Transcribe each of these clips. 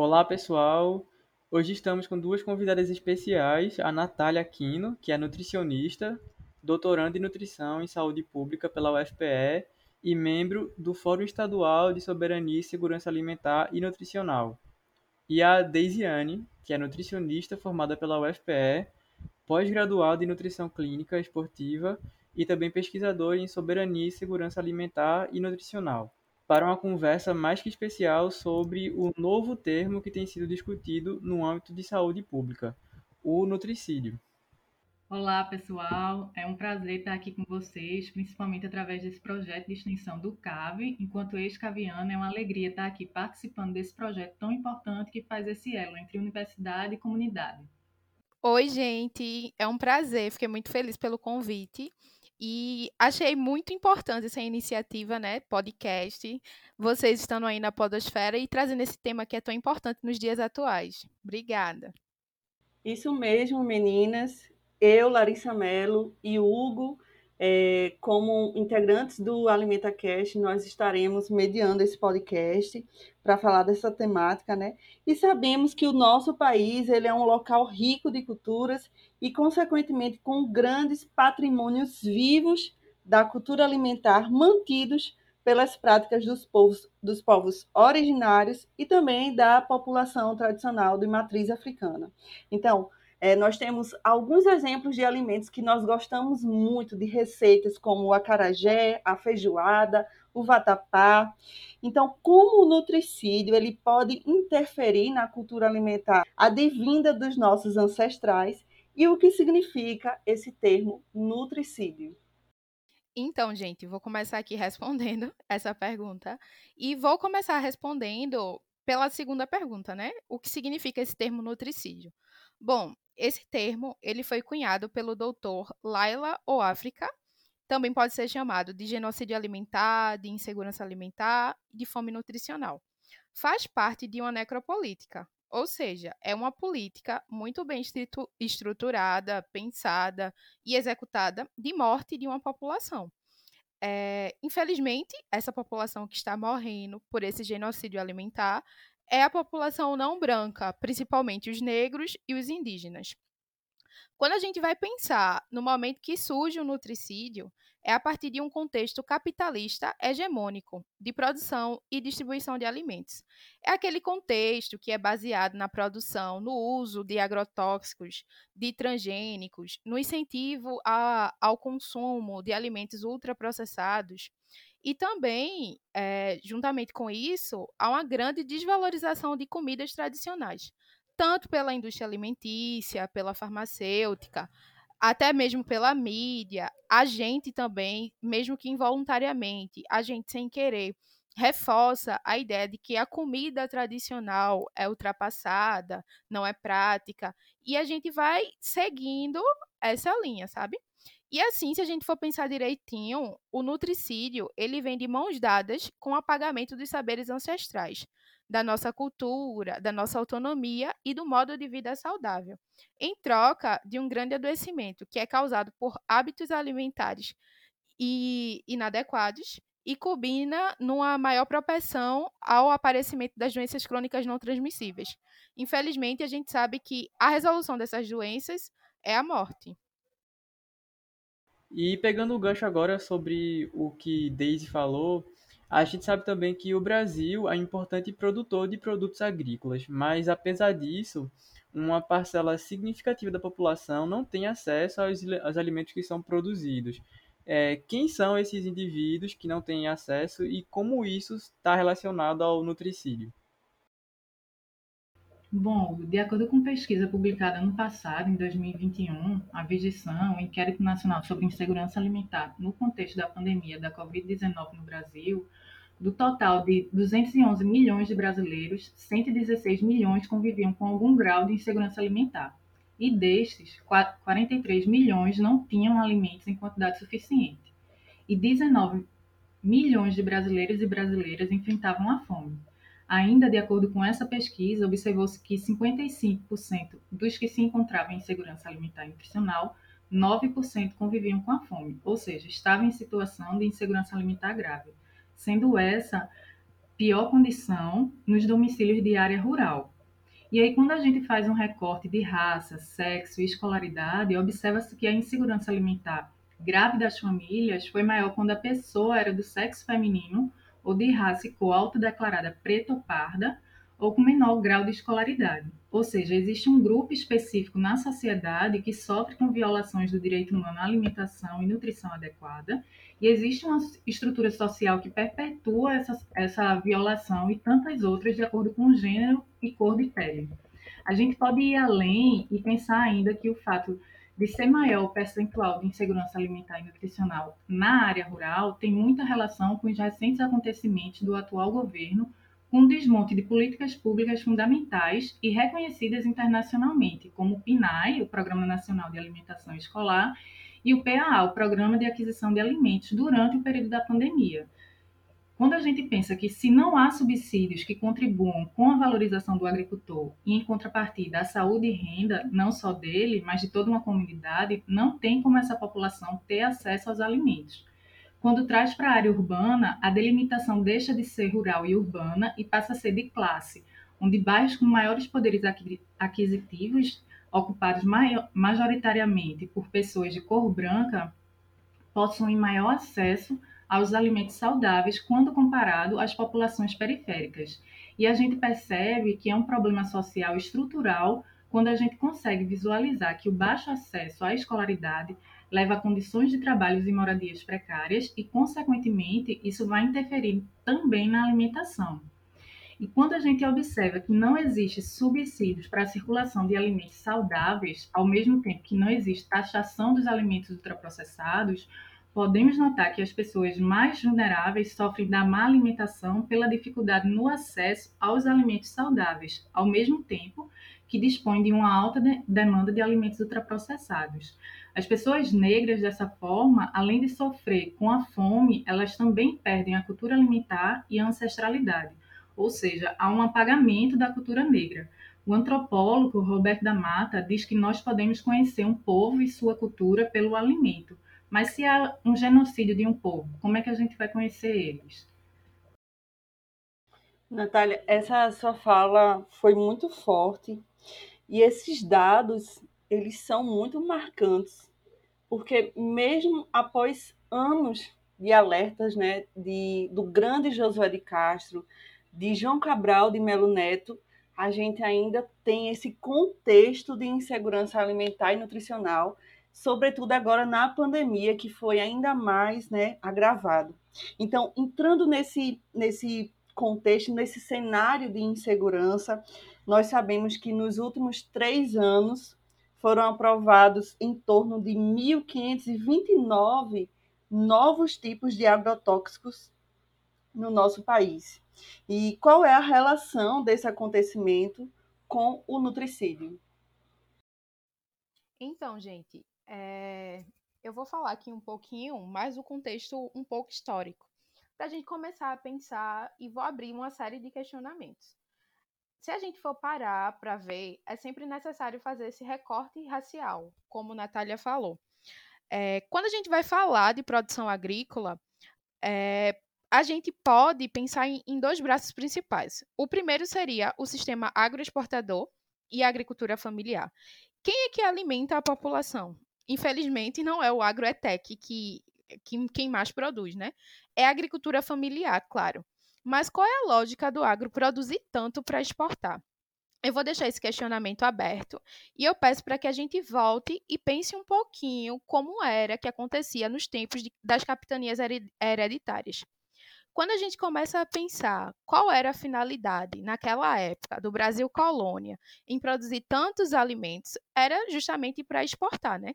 Olá pessoal, hoje estamos com duas convidadas especiais, a Natália Aquino, que é nutricionista, doutoranda em nutrição em saúde pública pela UFPE e membro do Fórum Estadual de Soberania e Segurança Alimentar e Nutricional. E a Deisiane, que é nutricionista formada pela UFPE, pós-graduada em nutrição clínica esportiva e também pesquisadora em soberania e segurança alimentar e nutricional para uma conversa mais que especial sobre o novo termo que tem sido discutido no âmbito de saúde pública, o nutricídio. Olá, pessoal. É um prazer estar aqui com vocês, principalmente através desse projeto de extensão do CAVE. Enquanto ex-caviana, é uma alegria estar aqui participando desse projeto tão importante que faz esse elo entre universidade e comunidade. Oi, gente. É um prazer. Fiquei muito feliz pelo convite. E achei muito importante essa iniciativa, né, podcast, vocês estando aí na podosfera e trazendo esse tema que é tão importante nos dias atuais. Obrigada. Isso mesmo, meninas. Eu, Larissa Mello e Hugo é, como integrantes do Alimenta Cast, nós estaremos mediando esse podcast para falar dessa temática, né? E sabemos que o nosso país ele é um local rico de culturas e, consequentemente, com grandes patrimônios vivos da cultura alimentar mantidos pelas práticas dos povos, dos povos originários e também da população tradicional de matriz africana. Então, é, nós temos alguns exemplos de alimentos que nós gostamos muito, de receitas como o acarajé, a feijoada, o vatapá. Então, como o nutricídio ele pode interferir na cultura alimentar advinda dos nossos ancestrais e o que significa esse termo nutricídio? Então, gente, vou começar aqui respondendo essa pergunta e vou começar respondendo pela segunda pergunta, né? O que significa esse termo nutricídio? Bom, esse termo ele foi cunhado pelo doutor Laila Oáfrica, também pode ser chamado de genocídio alimentar, de insegurança alimentar, de fome nutricional. Faz parte de uma necropolítica, ou seja, é uma política muito bem estruturada, pensada e executada de morte de uma população. É, infelizmente, essa população que está morrendo por esse genocídio alimentar é a população não branca, principalmente os negros e os indígenas. Quando a gente vai pensar no momento que surge o nutricídio, é a partir de um contexto capitalista hegemônico de produção e distribuição de alimentos. É aquele contexto que é baseado na produção, no uso de agrotóxicos, de transgênicos, no incentivo a, ao consumo de alimentos ultraprocessados, e também, é, juntamente com isso, há uma grande desvalorização de comidas tradicionais, tanto pela indústria alimentícia, pela farmacêutica, até mesmo pela mídia. A gente também, mesmo que involuntariamente, a gente sem querer, reforça a ideia de que a comida tradicional é ultrapassada, não é prática, e a gente vai seguindo essa linha, sabe? E assim, se a gente for pensar direitinho, o nutricídio, ele vem de mãos dadas com o apagamento dos saberes ancestrais, da nossa cultura, da nossa autonomia e do modo de vida saudável, em troca de um grande adoecimento que é causado por hábitos alimentares e inadequados e combina numa maior propensão ao aparecimento das doenças crônicas não transmissíveis. Infelizmente, a gente sabe que a resolução dessas doenças é a morte. E pegando o gancho agora sobre o que Daisy falou, a gente sabe também que o Brasil é importante produtor de produtos agrícolas, mas apesar disso, uma parcela significativa da população não tem acesso aos, aos alimentos que são produzidos. É, quem são esses indivíduos que não têm acesso e como isso está relacionado ao nutricídio? Bom, de acordo com pesquisa publicada no passado, em 2021, a Vigição, o Inquérito Nacional sobre Insegurança Alimentar no contexto da pandemia da Covid-19 no Brasil, do total de 211 milhões de brasileiros, 116 milhões conviviam com algum grau de insegurança alimentar. E destes, 43 milhões não tinham alimentos em quantidade suficiente. E 19 milhões de brasileiros e brasileiras enfrentavam a fome. Ainda de acordo com essa pesquisa, observou-se que 55% dos que se encontravam em segurança alimentar e nutricional, 9% conviviam com a fome, ou seja, estavam em situação de insegurança alimentar grave sendo essa pior condição nos domicílios de área rural. E aí, quando a gente faz um recorte de raça, sexo e escolaridade, observa-se que a insegurança alimentar grave das famílias foi maior quando a pessoa era do sexo feminino ou de raça e cor autodeclarada preta ou parda, ou com menor grau de escolaridade. Ou seja, existe um grupo específico na sociedade que sofre com violações do direito humano à alimentação e nutrição adequada, e existe uma estrutura social que perpetua essa, essa violação e tantas outras de acordo com o gênero e cor de pele. A gente pode ir além e pensar ainda que o fato de o percentual de insegurança alimentar e nutricional na área rural tem muita relação com os recentes acontecimentos do atual governo um desmonte de políticas públicas fundamentais e reconhecidas internacionalmente, como o PNAE, o Programa Nacional de Alimentação Escolar, e o PAA, o Programa de Aquisição de Alimentos, durante o período da pandemia. Quando a gente pensa que se não há subsídios que contribuam com a valorização do agricultor e, em contrapartida, a saúde e renda, não só dele, mas de toda uma comunidade, não tem como essa população ter acesso aos alimentos. Quando traz para a área urbana, a delimitação deixa de ser rural e urbana e passa a ser de classe, onde bairros com maiores poderes aquisitivos, ocupados majoritariamente por pessoas de cor branca, possuem maior acesso aos alimentos saudáveis quando comparado às populações periféricas. E a gente percebe que é um problema social estrutural quando a gente consegue visualizar que o baixo acesso à escolaridade leva a condições de trabalhos e moradias precárias e, consequentemente, isso vai interferir também na alimentação. E quando a gente observa que não existe subsídios para a circulação de alimentos saudáveis, ao mesmo tempo que não existe taxação dos alimentos ultraprocessados, podemos notar que as pessoas mais vulneráveis sofrem da má alimentação pela dificuldade no acesso aos alimentos saudáveis, ao mesmo tempo que dispõem de uma alta de demanda de alimentos ultraprocessados. As pessoas negras, dessa forma, além de sofrer com a fome, elas também perdem a cultura alimentar e a ancestralidade, ou seja, há um apagamento da cultura negra. O antropólogo Roberto da Mata diz que nós podemos conhecer um povo e sua cultura pelo alimento, mas se há um genocídio de um povo, como é que a gente vai conhecer eles? Natália, essa sua fala foi muito forte e esses dados, eles são muito marcantes, porque mesmo após anos de alertas, né, de, do grande Josué de Castro, de João Cabral de Melo Neto, a gente ainda tem esse contexto de insegurança alimentar e nutricional, sobretudo agora na pandemia, que foi ainda mais né, agravado. Então, entrando nesse, nesse contexto, nesse cenário de insegurança, nós sabemos que nos últimos três anos foram aprovados em torno de 1.529 novos tipos de agrotóxicos no nosso país. E qual é a relação desse acontecimento com o nutricídio? Então, gente, é... eu vou falar aqui um pouquinho, mais o contexto um pouco histórico para a gente começar a pensar e vou abrir uma série de questionamentos. Se a gente for parar para ver, é sempre necessário fazer esse recorte racial, como Natália falou. É, quando a gente vai falar de produção agrícola, é, a gente pode pensar em, em, dois braços principais. O primeiro seria o sistema agroexportador e a agricultura familiar. Quem é que alimenta a população? Infelizmente, não é o agroetec que que, quem mais produz, né? É a agricultura familiar, claro. Mas qual é a lógica do agro produzir tanto para exportar? Eu vou deixar esse questionamento aberto e eu peço para que a gente volte e pense um pouquinho como era que acontecia nos tempos de, das capitanias hereditárias. quando a gente começa a pensar qual era a finalidade naquela época do Brasil colônia em produzir tantos alimentos, era justamente para exportar, né?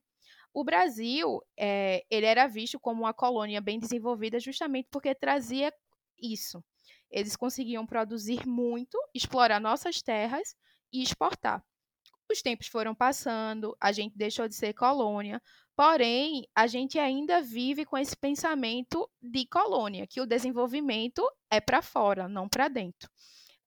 O Brasil, é, ele era visto como uma colônia bem desenvolvida justamente porque trazia isso. Eles conseguiam produzir muito, explorar nossas terras e exportar. Os tempos foram passando, a gente deixou de ser colônia, porém, a gente ainda vive com esse pensamento de colônia, que o desenvolvimento é para fora, não para dentro.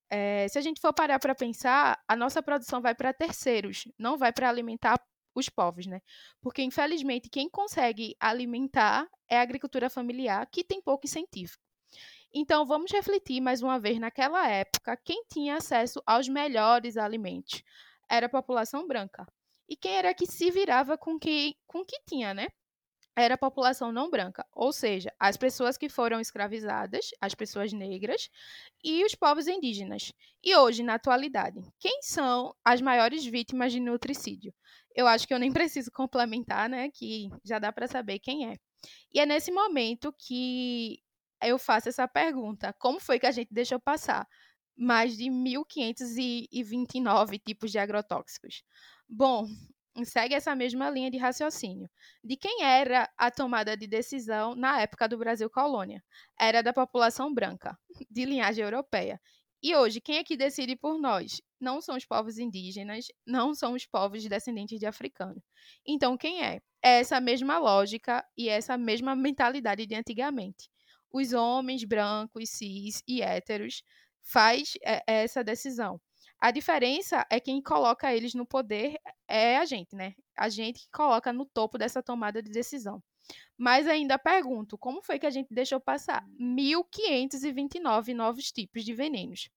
É, se a gente for parar para pensar, a nossa produção vai para terceiros, não vai para alimentar os povos, né? Porque, infelizmente, quem consegue alimentar é a agricultura familiar, que tem pouco incentivo. Então, vamos refletir mais uma vez naquela época, quem tinha acesso aos melhores alimentos era a população branca. E quem era que se virava com que com que tinha, né? Era a população não branca, ou seja, as pessoas que foram escravizadas, as pessoas negras e os povos indígenas. E hoje, na atualidade, quem são as maiores vítimas de nutricídio? Eu acho que eu nem preciso complementar, né? Que já dá para saber quem é. E é nesse momento que eu faço essa pergunta: como foi que a gente deixou passar mais de 1.529 tipos de agrotóxicos? Bom, segue essa mesma linha de raciocínio. De quem era a tomada de decisão na época do Brasil colônia? Era da população branca, de linhagem europeia. E hoje, quem é que decide por nós? Não são os povos indígenas, não são os povos descendentes de africanos. Então, quem é? É essa mesma lógica e essa mesma mentalidade de antigamente. Os homens brancos, cis e héteros faz é, é essa decisão. A diferença é quem coloca eles no poder é a gente, né? A gente que coloca no topo dessa tomada de decisão. Mas ainda pergunto, como foi que a gente deixou passar 1.529 novos tipos de venenos?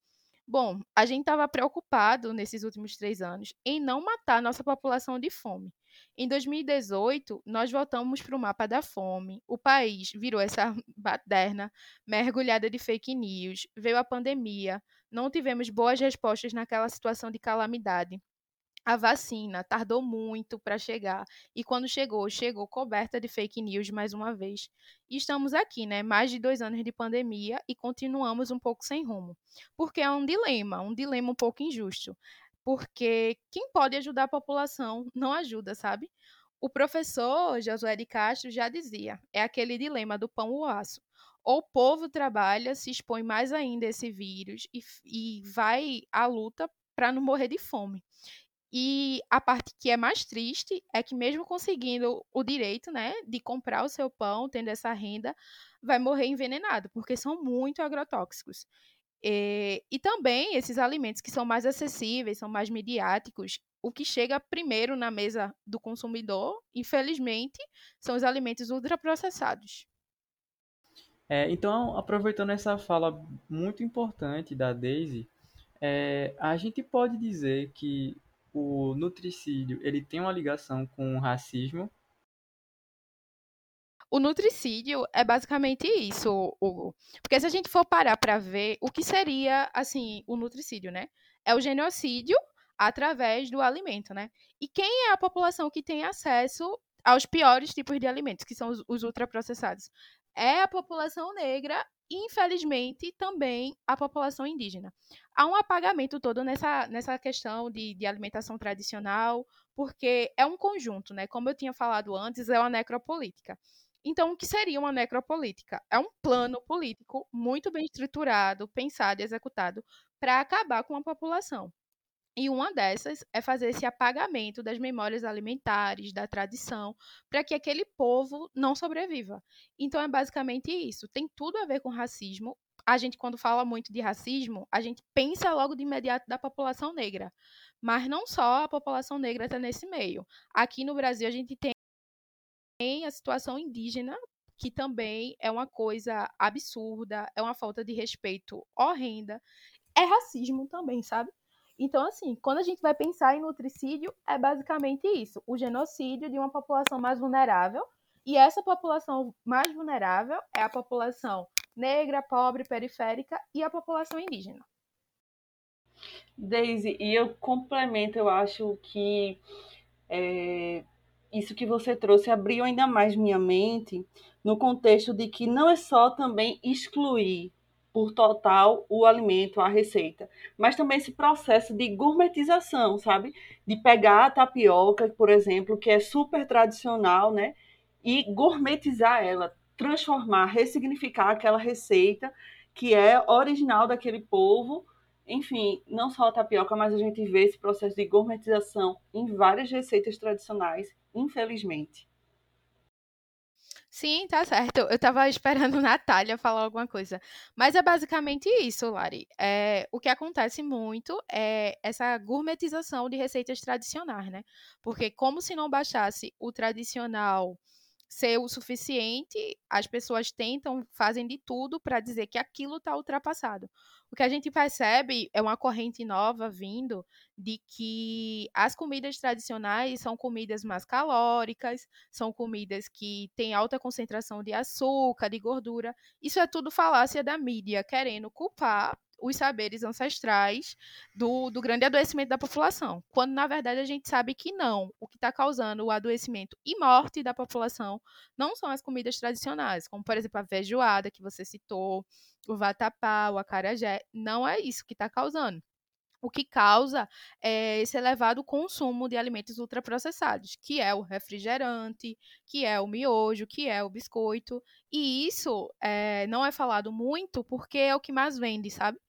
Bom, a gente estava preocupado nesses últimos três anos em não matar nossa população de fome. Em 2018, nós voltamos para o mapa da fome. O país virou essa baderna mergulhada de fake news. Veio a pandemia. Não tivemos boas respostas naquela situação de calamidade a vacina tardou muito para chegar e quando chegou, chegou coberta de fake news mais uma vez. E estamos aqui, né? Mais de dois anos de pandemia e continuamos um pouco sem rumo. Porque é um dilema, um dilema um pouco injusto. Porque quem pode ajudar a população não ajuda, sabe? O professor Josué de Castro já dizia: é aquele dilema do pão ou aço. Ou o povo trabalha, se expõe mais ainda a esse vírus e, e vai à luta para não morrer de fome. E a parte que é mais triste é que mesmo conseguindo o direito, né, de comprar o seu pão, tendo essa renda, vai morrer envenenado, porque são muito agrotóxicos. E, e também esses alimentos que são mais acessíveis, são mais midiáticos, o que chega primeiro na mesa do consumidor, infelizmente, são os alimentos ultraprocessados. É, então, aproveitando essa fala muito importante da Daisy, é, a gente pode dizer que o nutricídio ele tem uma ligação com o racismo? O nutricídio é basicamente isso, Hugo. Porque se a gente for parar para ver o que seria, assim, o nutricídio, né? É o genocídio através do alimento, né? E quem é a população que tem acesso aos piores tipos de alimentos, que são os, os ultraprocessados? É a população negra infelizmente, também a população indígena. Há um apagamento todo nessa, nessa questão de, de alimentação tradicional, porque é um conjunto, né? Como eu tinha falado antes, é uma necropolítica. Então, o que seria uma necropolítica? É um plano político muito bem estruturado, pensado e executado para acabar com a população. E uma dessas é fazer esse apagamento das memórias alimentares, da tradição, para que aquele povo não sobreviva. Então é basicamente isso. Tem tudo a ver com racismo. A gente, quando fala muito de racismo, a gente pensa logo de imediato da população negra. Mas não só a população negra está nesse meio. Aqui no Brasil, a gente tem a situação indígena, que também é uma coisa absurda, é uma falta de respeito horrenda. É racismo também, sabe? Então, assim, quando a gente vai pensar em nutricídio, é basicamente isso: o genocídio de uma população mais vulnerável. E essa população mais vulnerável é a população negra, pobre, periférica e a população indígena. Daisy, e eu complemento, eu acho que é, isso que você trouxe abriu ainda mais minha mente no contexto de que não é só também excluir por total o alimento, a receita, mas também esse processo de gourmetização, sabe? De pegar a tapioca, por exemplo, que é super tradicional, né? E gourmetizar ela, transformar, ressignificar aquela receita que é original daquele povo. Enfim, não só a tapioca, mas a gente vê esse processo de gourmetização em várias receitas tradicionais, infelizmente. Sim, tá certo. Eu tava esperando Natália falar alguma coisa. Mas é basicamente isso, Lari. É, o que acontece muito é essa gourmetização de receitas tradicionais, né? Porque como se não baixasse o tradicional ser o suficiente, as pessoas tentam, fazem de tudo para dizer que aquilo está ultrapassado. O que a gente percebe é uma corrente nova vindo de que as comidas tradicionais são comidas mais calóricas, são comidas que têm alta concentração de açúcar, de gordura. Isso é tudo falácia da mídia, querendo culpar os saberes ancestrais do, do grande adoecimento da população, quando na verdade a gente sabe que não. O que está causando o adoecimento e morte da população não são as comidas tradicionais, como por exemplo a feijoada que você citou, o vatapá, o acarajé, não é isso que está causando. O que causa é esse elevado consumo de alimentos ultraprocessados, que é o refrigerante, que é o miojo, que é o biscoito. E isso é, não é falado muito porque é o que mais vende, sabe?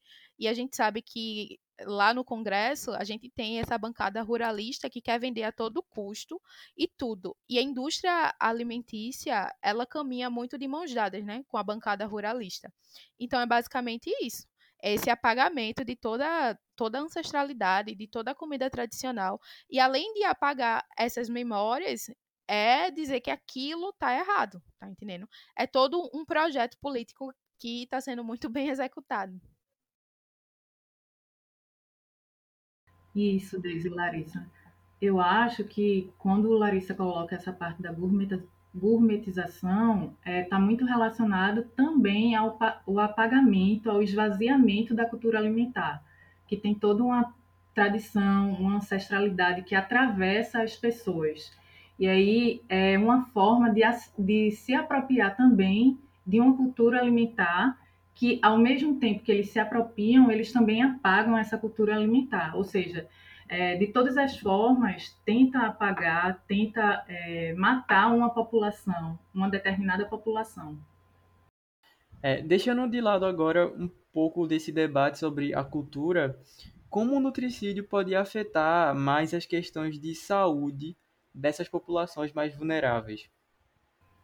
E a gente sabe que lá no Congresso a gente tem essa bancada ruralista que quer vender a todo custo e tudo. E a indústria alimentícia, ela caminha muito de mãos dadas, né, com a bancada ruralista. Então é basicamente isso. É esse apagamento de toda toda a ancestralidade, de toda a comida tradicional. E além de apagar essas memórias, é dizer que aquilo tá errado, tá entendendo? É todo um projeto político que está sendo muito bem executado. Isso, Deise Larissa. Eu acho que quando Larissa coloca essa parte da gourmetização, está é, muito relacionado também ao, ao apagamento, ao esvaziamento da cultura alimentar, que tem toda uma tradição, uma ancestralidade que atravessa as pessoas. E aí é uma forma de, de se apropriar também de uma cultura alimentar que, ao mesmo tempo que eles se apropriam, eles também apagam essa cultura alimentar. Ou seja, é, de todas as formas, tenta apagar, tenta é, matar uma população, uma determinada população. É, deixando de lado agora um pouco desse debate sobre a cultura, como o nutricídio pode afetar mais as questões de saúde dessas populações mais vulneráveis?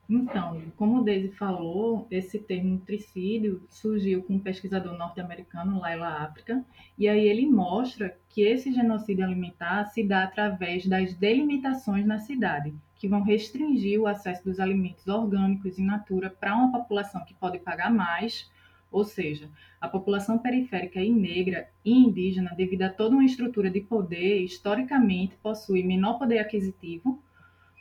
Então, como o Daisy falou, esse termo nutricídio surgiu com um pesquisador norte-americano, Laila África, e aí ele mostra que esse genocídio alimentar se dá através das delimitações na cidade, que vão restringir o acesso dos alimentos orgânicos in natura para uma população que pode pagar mais, ou seja, a população periférica e negra e indígena, devido a toda uma estrutura de poder, historicamente possui menor poder aquisitivo,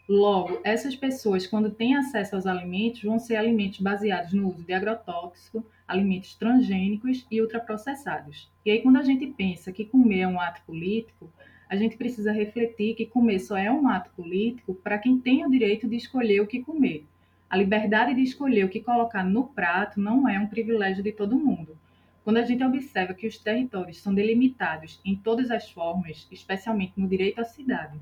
Logo, essas pessoas, quando têm acesso aos alimentos, vão ser alimentos baseados no uso de agrotóxico, alimentos transgênicos e ultraprocessados. E aí, quando a gente pensa que comer é um ato político, a gente precisa refletir que comer só é um ato político para quem tem o direito de escolher o que comer. A liberdade de escolher o que colocar no prato não é um privilégio de todo mundo. Quando a gente observa que os territórios são delimitados em todas as formas, especialmente no direito à cidade,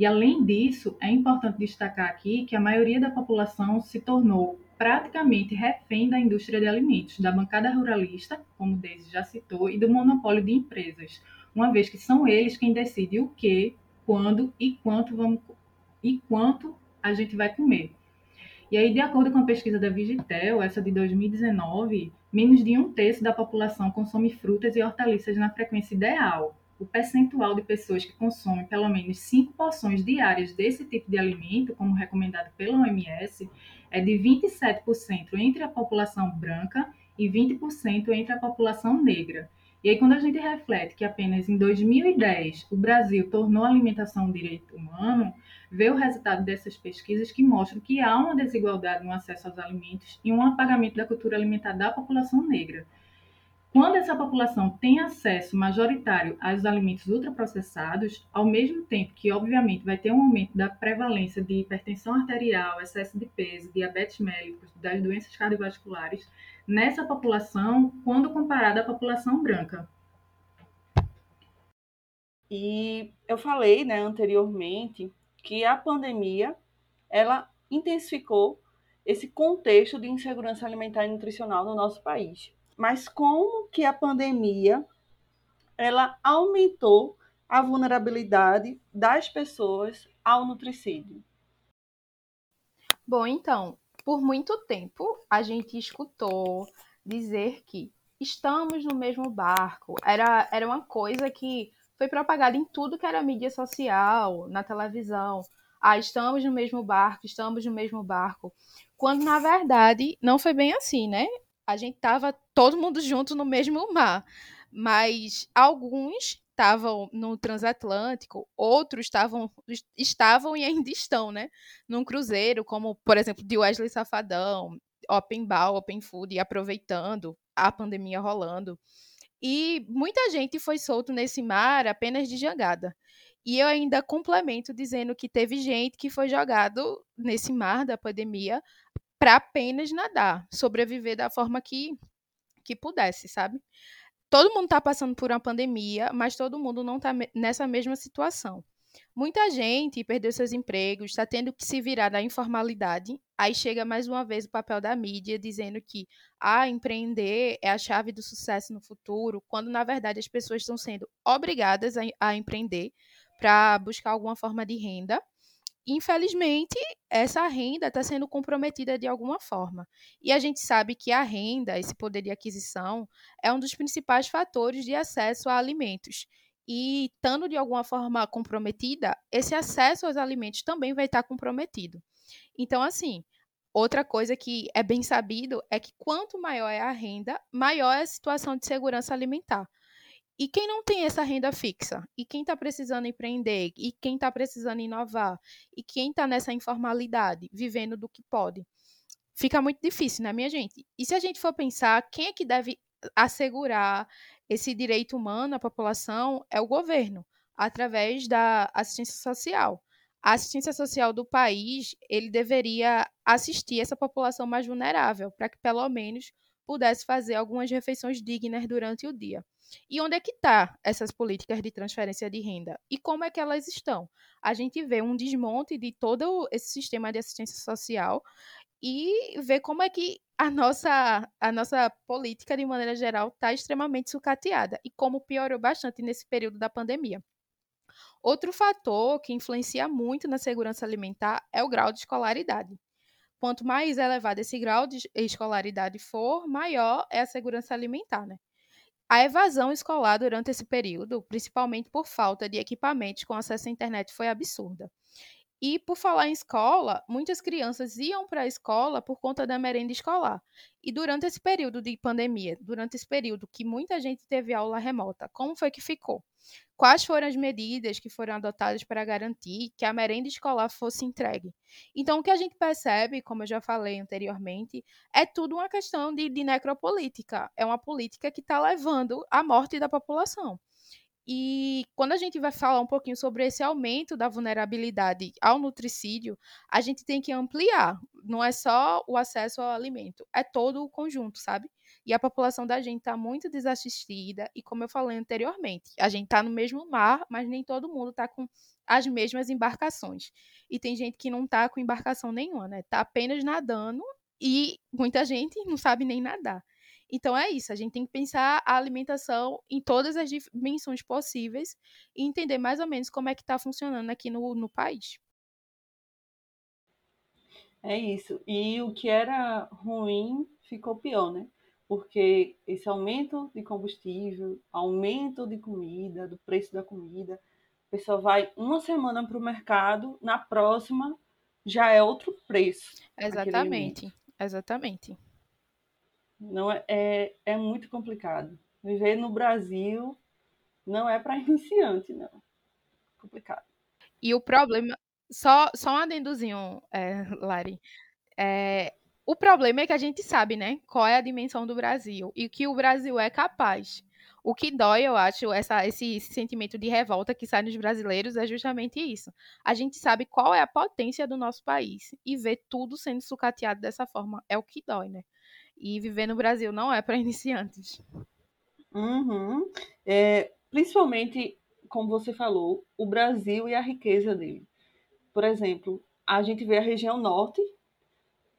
e além disso, é importante destacar aqui que a maioria da população se tornou praticamente refém da indústria de alimentos, da bancada ruralista, como Deise já citou, e do monopólio de empresas, uma vez que são eles quem decidem o que, quando e quanto vamos e quanto a gente vai comer. E aí, de acordo com a pesquisa da Vigitel, essa de 2019, menos de um terço da população consome frutas e hortaliças na frequência ideal, o percentual de pessoas que consomem pelo menos 5 porções diárias desse tipo de alimento, como recomendado pela OMS, é de 27% entre a população branca e 20% entre a população negra. E aí, quando a gente reflete que apenas em 2010 o Brasil tornou a alimentação um direito humano, vê o resultado dessas pesquisas que mostram que há uma desigualdade no acesso aos alimentos e um apagamento da cultura alimentar da população negra. Quando essa população tem acesso majoritário aos alimentos ultraprocessados, ao mesmo tempo que, obviamente, vai ter um aumento da prevalência de hipertensão arterial, excesso de peso, diabetes mellitus, das doenças cardiovasculares, nessa população, quando comparada à população branca. E eu falei né, anteriormente que a pandemia ela intensificou esse contexto de insegurança alimentar e nutricional no nosso país. Mas como que a pandemia ela aumentou a vulnerabilidade das pessoas ao nutricídio? Bom, então, por muito tempo a gente escutou dizer que estamos no mesmo barco. Era, era uma coisa que foi propagada em tudo que era mídia social, na televisão. Ah, estamos no mesmo barco, estamos no mesmo barco. Quando na verdade não foi bem assim, né? A gente tava todo mundo junto no mesmo mar, mas alguns estavam no transatlântico, outros estavam estavam e ainda estão, né, num cruzeiro, como por exemplo de Wesley Safadão, Open Bar, Open Food, aproveitando a pandemia rolando. E muita gente foi solto nesse mar apenas de jangada. E eu ainda complemento dizendo que teve gente que foi jogado nesse mar da pandemia para apenas nadar, sobreviver da forma que, que pudesse, sabe? Todo mundo está passando por uma pandemia, mas todo mundo não está nessa mesma situação. Muita gente perdeu seus empregos, está tendo que se virar da informalidade. Aí chega mais uma vez o papel da mídia dizendo que ah, empreender é a chave do sucesso no futuro, quando na verdade as pessoas estão sendo obrigadas a, a empreender para buscar alguma forma de renda. Infelizmente, essa renda está sendo comprometida de alguma forma. E a gente sabe que a renda, esse poder de aquisição, é um dos principais fatores de acesso a alimentos. E, estando de alguma forma comprometida, esse acesso aos alimentos também vai estar comprometido. Então, assim, outra coisa que é bem sabido é que quanto maior é a renda, maior é a situação de segurança alimentar. E quem não tem essa renda fixa? E quem está precisando empreender? E quem está precisando inovar? E quem está nessa informalidade, vivendo do que pode? Fica muito difícil, né, minha gente? E se a gente for pensar, quem é que deve assegurar esse direito humano à população? É o governo, através da assistência social. A assistência social do país, ele deveria assistir essa população mais vulnerável, para que pelo menos pudesse fazer algumas refeições dignas durante o dia. E onde é que está essas políticas de transferência de renda? E como é que elas estão? A gente vê um desmonte de todo esse sistema de assistência social e vê como é que a nossa, a nossa política, de maneira geral, está extremamente sucateada e como piorou bastante nesse período da pandemia. Outro fator que influencia muito na segurança alimentar é o grau de escolaridade. Quanto mais elevado esse grau de escolaridade for, maior é a segurança alimentar, né? A evasão escolar durante esse período, principalmente por falta de equipamentos com acesso à internet, foi absurda. E por falar em escola, muitas crianças iam para a escola por conta da merenda escolar. E durante esse período de pandemia, durante esse período que muita gente teve aula remota, como foi que ficou? Quais foram as medidas que foram adotadas para garantir que a merenda escolar fosse entregue? Então, o que a gente percebe, como eu já falei anteriormente, é tudo uma questão de, de necropolítica. É uma política que está levando à morte da população. E quando a gente vai falar um pouquinho sobre esse aumento da vulnerabilidade ao nutricídio, a gente tem que ampliar. Não é só o acesso ao alimento, é todo o conjunto, sabe? E a população da gente está muito desassistida. E como eu falei anteriormente, a gente está no mesmo mar, mas nem todo mundo está com as mesmas embarcações. E tem gente que não está com embarcação nenhuma, né? Está apenas nadando e muita gente não sabe nem nadar. Então é isso, a gente tem que pensar a alimentação em todas as dimensões possíveis e entender mais ou menos como é que está funcionando aqui no, no país. É isso. E o que era ruim ficou pior, né? Porque esse aumento de combustível, aumento de comida, do preço da comida, a pessoa vai uma semana para o mercado, na próxima já é outro preço. Exatamente, exatamente. Não é, é, é muito complicado. Viver no Brasil não é para iniciante, não. Complicado. E o problema, só, só um adendozinho, é, Lari. É, O problema é que a gente sabe, né, qual é a dimensão do Brasil e que o Brasil é capaz. O que dói, eu acho, essa, esse sentimento de revolta que sai nos brasileiros é justamente isso. A gente sabe qual é a potência do nosso país e ver tudo sendo sucateado dessa forma é o que dói, né? E viver no Brasil não é para iniciantes. Uhum. É, principalmente, como você falou, o Brasil e a riqueza dele. Por exemplo, a gente vê a região norte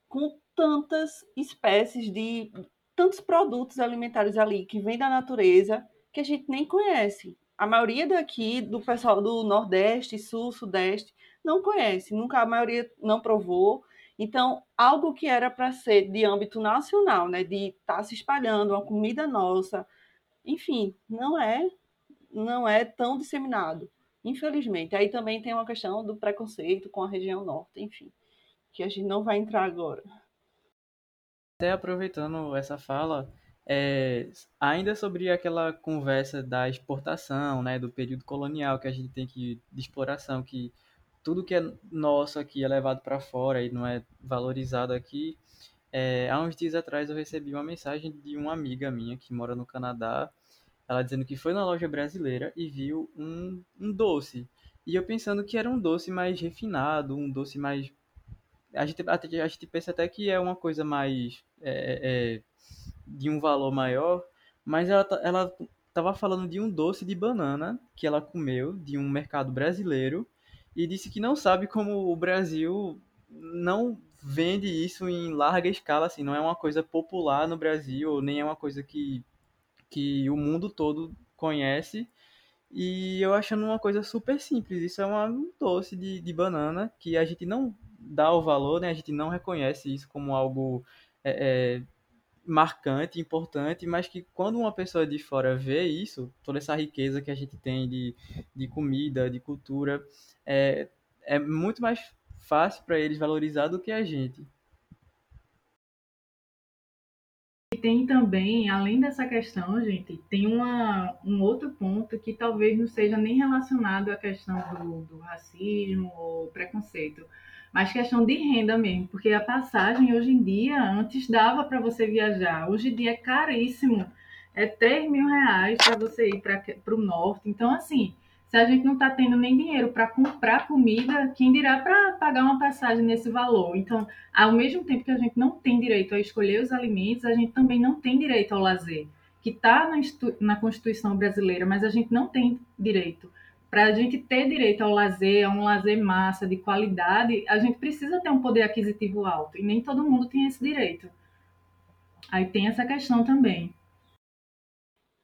com tantas espécies de tantos produtos alimentares ali que vêm da natureza que a gente nem conhece. A maioria daqui, do pessoal do Nordeste, Sul, Sudeste, não conhece, nunca a maioria não provou. Então, algo que era para ser de âmbito nacional, né, de estar tá se espalhando, uma comida nossa, enfim, não é não é tão disseminado, infelizmente. Aí também tem uma questão do preconceito com a região norte, enfim, que a gente não vai entrar agora. Até aproveitando essa fala, é, ainda sobre aquela conversa da exportação, né, do período colonial que a gente tem que de exploração, que tudo que é nosso aqui é levado para fora e não é valorizado aqui. É, há uns dias atrás eu recebi uma mensagem de uma amiga minha que mora no Canadá, ela dizendo que foi na loja brasileira e viu um, um doce. E eu pensando que era um doce mais refinado, um doce mais. A gente, a, gente pensa até que é uma coisa mais. É, é, de um valor maior, mas ela, ela tava falando de um doce de banana que ela comeu de um mercado brasileiro e disse que não sabe como o Brasil não vende isso em larga escala, assim, não é uma coisa popular no Brasil, nem é uma coisa que, que o mundo todo conhece. E eu achando uma coisa super simples, isso é um doce de, de banana que a gente não dá o valor, né? A gente não reconhece isso como algo é, é, marcante, importante, mas que quando uma pessoa de fora vê isso, toda essa riqueza que a gente tem de, de comida, de cultura, é, é muito mais fácil para eles valorizar do que a gente. E tem também, além dessa questão, gente, tem uma, um outro ponto que talvez não seja nem relacionado à questão do, do racismo ou preconceito, mas questão de renda mesmo, porque a passagem hoje em dia, antes dava para você viajar, hoje em dia é caríssimo, é 3 mil reais para você ir para o norte. Então, assim, se a gente não está tendo nem dinheiro para comprar comida, quem dirá para pagar uma passagem nesse valor? Então, ao mesmo tempo que a gente não tem direito a escolher os alimentos, a gente também não tem direito ao lazer, que está na, na Constituição brasileira, mas a gente não tem direito para a gente ter direito ao lazer, a um lazer massa, de qualidade, a gente precisa ter um poder aquisitivo alto. E nem todo mundo tem esse direito. Aí tem essa questão também.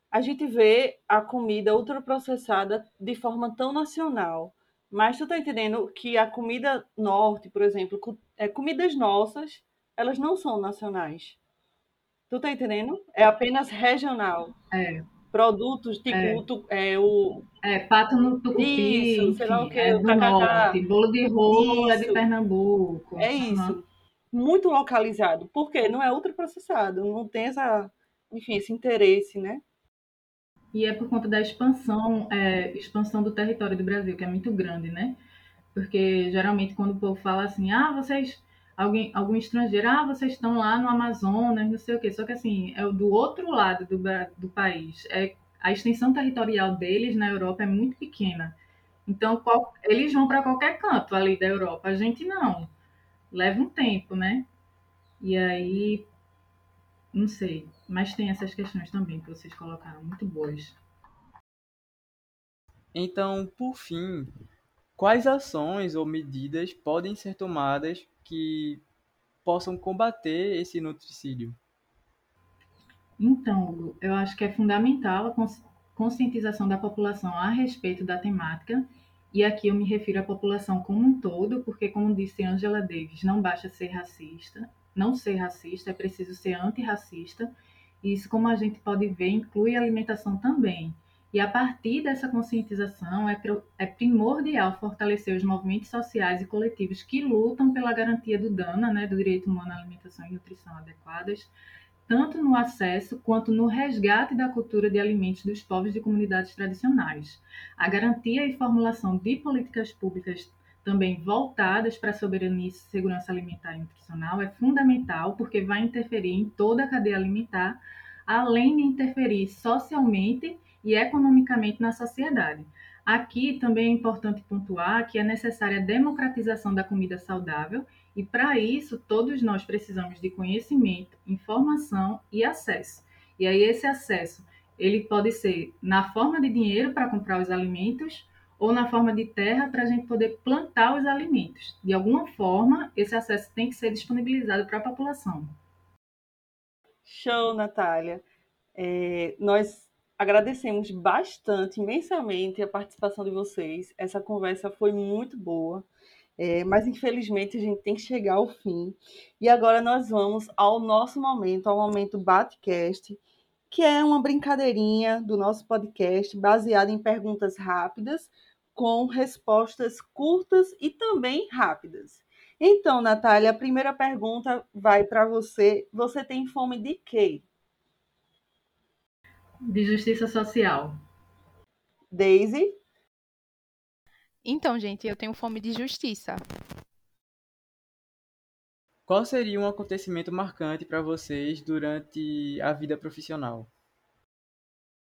A gente vê a comida ultraprocessada de forma tão nacional. Mas tu tá entendendo que a comida norte, por exemplo, é, comidas nossas, elas não são nacionais. Tu tá entendendo? É apenas regional. É produtos tipo é. é, o é, pato no tucupi, isso, sei lá o que, é o norte, bolo de rolo é de Pernambuco. É isso. Uhum. Muito localizado. Por quê? Não é ultraprocessado, não tem essa, enfim, esse interesse, né? E é por conta da expansão, é, expansão do território do Brasil, que é muito grande, né? Porque geralmente quando o povo fala assim, ah, vocês alguém, algum estrangeiro, ah, vocês estão lá no Amazonas, não sei o quê. Só que assim, é do outro lado do, do país. É, a extensão territorial deles na Europa é muito pequena. Então, qual, eles vão para qualquer canto ali da Europa. A gente não. Leva um tempo, né? E aí, não sei. Mas tem essas questões também que vocês colocaram, muito boas. Então, por fim, quais ações ou medidas podem ser tomadas que possam combater esse nutricídio? Então, eu acho que é fundamental a conscientização da população a respeito da temática, e aqui eu me refiro à população como um todo, porque, como disse Angela Davis, não basta ser racista, não ser racista, é preciso ser antirracista, e isso, como a gente pode ver, inclui alimentação também. E a partir dessa conscientização, é, é primordial fortalecer os movimentos sociais e coletivos que lutam pela garantia do DANA, né, do direito humano à alimentação e nutrição adequadas, tanto no acesso quanto no resgate da cultura de alimentos dos povos de comunidades tradicionais. A garantia e formulação de políticas públicas também voltadas para a soberania e segurança alimentar e nutricional é fundamental porque vai interferir em toda a cadeia alimentar, além de interferir socialmente e economicamente na sociedade. Aqui também é importante pontuar que é necessária a democratização da comida saudável e para isso todos nós precisamos de conhecimento, informação e acesso. E aí esse acesso, ele pode ser na forma de dinheiro para comprar os alimentos ou na forma de terra para a gente poder plantar os alimentos. De alguma forma, esse acesso tem que ser disponibilizado para a população. Show, Natália. É, nós agradecemos bastante, imensamente, a participação de vocês. Essa conversa foi muito boa. É, mas infelizmente a gente tem que chegar ao fim. E agora nós vamos ao nosso momento, ao momento Batcast, que é uma brincadeirinha do nosso podcast baseada em perguntas rápidas com respostas curtas e também rápidas. Então, Natália, a primeira pergunta vai para você. Você tem fome de quê? De justiça social. Daisy? Então, gente, eu tenho fome de justiça. Qual seria um acontecimento marcante para vocês durante a vida profissional?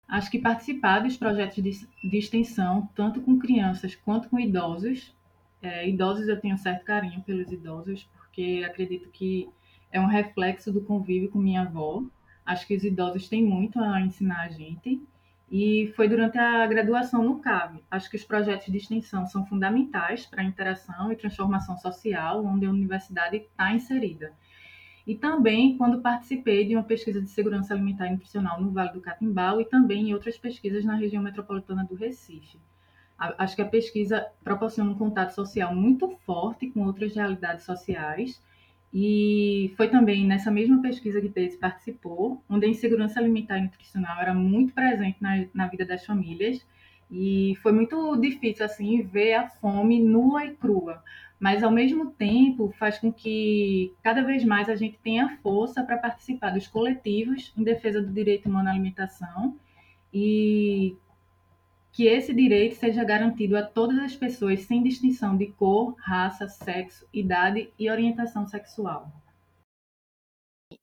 Acho que participar dos projetos de, de extensão, tanto com crianças quanto com idosos, é, idosos eu tenho certo carinho pelos idosos, porque acredito que é um reflexo do convívio com minha avó. Acho que os idosos têm muito a ensinar a gente. E foi durante a graduação no CAV. Acho que os projetos de extensão são fundamentais para a interação e transformação social, onde a universidade está inserida. E também quando participei de uma pesquisa de segurança alimentar e nutricional no Vale do Catimbau e também em outras pesquisas na região metropolitana do Recife. Acho que a pesquisa proporciona um contato social muito forte com outras realidades sociais. E foi também nessa mesma pesquisa que Deise participou, onde a insegurança alimentar e nutricional era muito presente na, na vida das famílias. E foi muito difícil assim ver a fome nua e crua, mas ao mesmo tempo faz com que cada vez mais a gente tenha força para participar dos coletivos em defesa do direito humano à alimentação e que esse direito seja garantido a todas as pessoas sem distinção de cor, raça, sexo, idade e orientação sexual.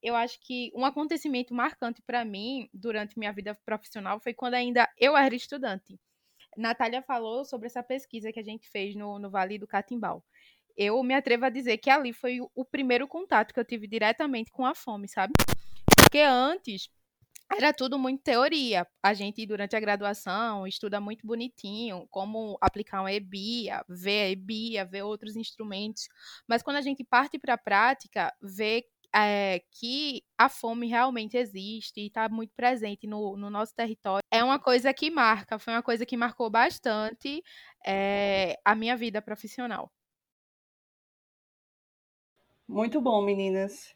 Eu acho que um acontecimento marcante para mim durante minha vida profissional foi quando ainda eu era estudante. Natália falou sobre essa pesquisa que a gente fez no, no Vale do Catimbau eu me atrevo a dizer que ali foi o primeiro contato que eu tive diretamente com a fome, sabe? Porque antes era tudo muito teoria. A gente, durante a graduação, estuda muito bonitinho como aplicar uma EBIA, ver a EBIA, ver outros instrumentos. Mas quando a gente parte para a prática, vê é, que a fome realmente existe e está muito presente no, no, nosso território. É uma coisa que marca, foi uma coisa que marcou bastante é, a minha vida profissional. Muito bom, meninas.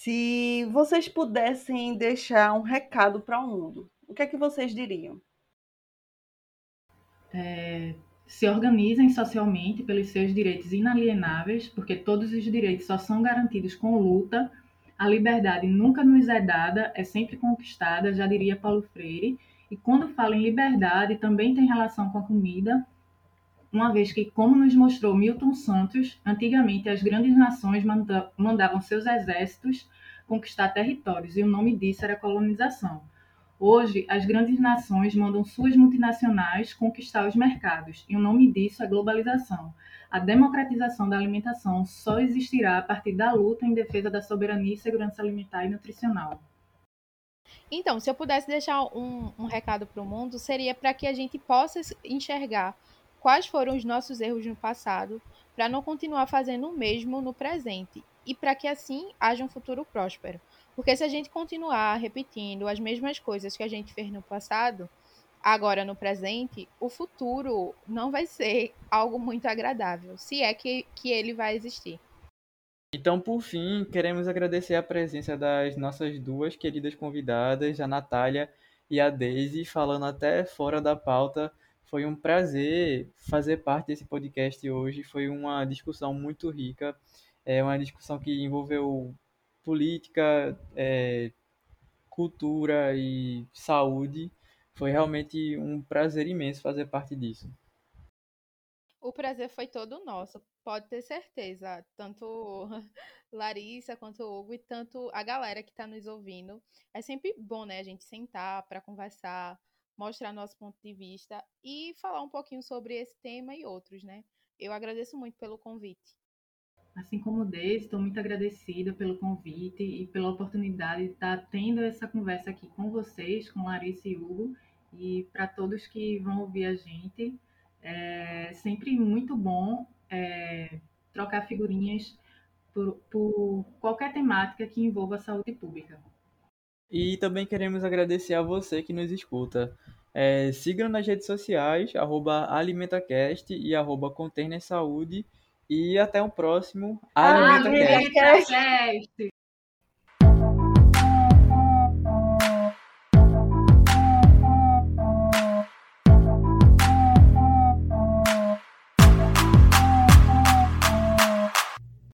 Se vocês pudessem deixar um recado para o mundo, o que é que vocês diriam? É, se organizem socialmente pelos seus direitos inalienáveis, porque todos os direitos só são garantidos com luta. A liberdade nunca nos é dada, é sempre conquistada, já diria Paulo Freire. E quando fala em liberdade, também tem relação com a comida, uma vez que, como nos mostrou Milton Santos, antigamente as grandes nações mandavam seus exércitos conquistar territórios e o nome disso era colonização. Hoje, as grandes nações mandam suas multinacionais conquistar os mercados e o nome disso é globalização. A democratização da alimentação só existirá a partir da luta em defesa da soberania e segurança alimentar e nutricional. Então, se eu pudesse deixar um, um recado para o mundo, seria para que a gente possa enxergar quais foram os nossos erros no passado, para não continuar fazendo o mesmo no presente e para que assim haja um futuro próspero. Porque se a gente continuar repetindo as mesmas coisas que a gente fez no passado, agora no presente, o futuro não vai ser algo muito agradável, se é que, que ele vai existir. Então, por fim, queremos agradecer a presença das nossas duas queridas convidadas, a Natália e a Daisy, falando até fora da pauta foi um prazer fazer parte desse podcast hoje. Foi uma discussão muito rica, é uma discussão que envolveu política, é, cultura e saúde. Foi realmente um prazer imenso fazer parte disso. O prazer foi todo nosso, pode ter certeza. Tanto Larissa quanto Hugo e tanto a galera que está nos ouvindo. É sempre bom, né, a gente sentar para conversar, mostrar nosso ponto de vista e falar um pouquinho sobre esse tema e outros, né? Eu agradeço muito pelo convite. Assim como o estou muito agradecida pelo convite e pela oportunidade de estar tendo essa conversa aqui com vocês, com Larissa e Hugo, e para todos que vão ouvir a gente. É sempre muito bom é, trocar figurinhas por, por qualquer temática que envolva a saúde pública. E também queremos agradecer a você que nos escuta. É, sigam nas redes sociais, arroba AlimentaCast e arroba Saúde. E até o próximo AlimentaCast. AlimentaCast.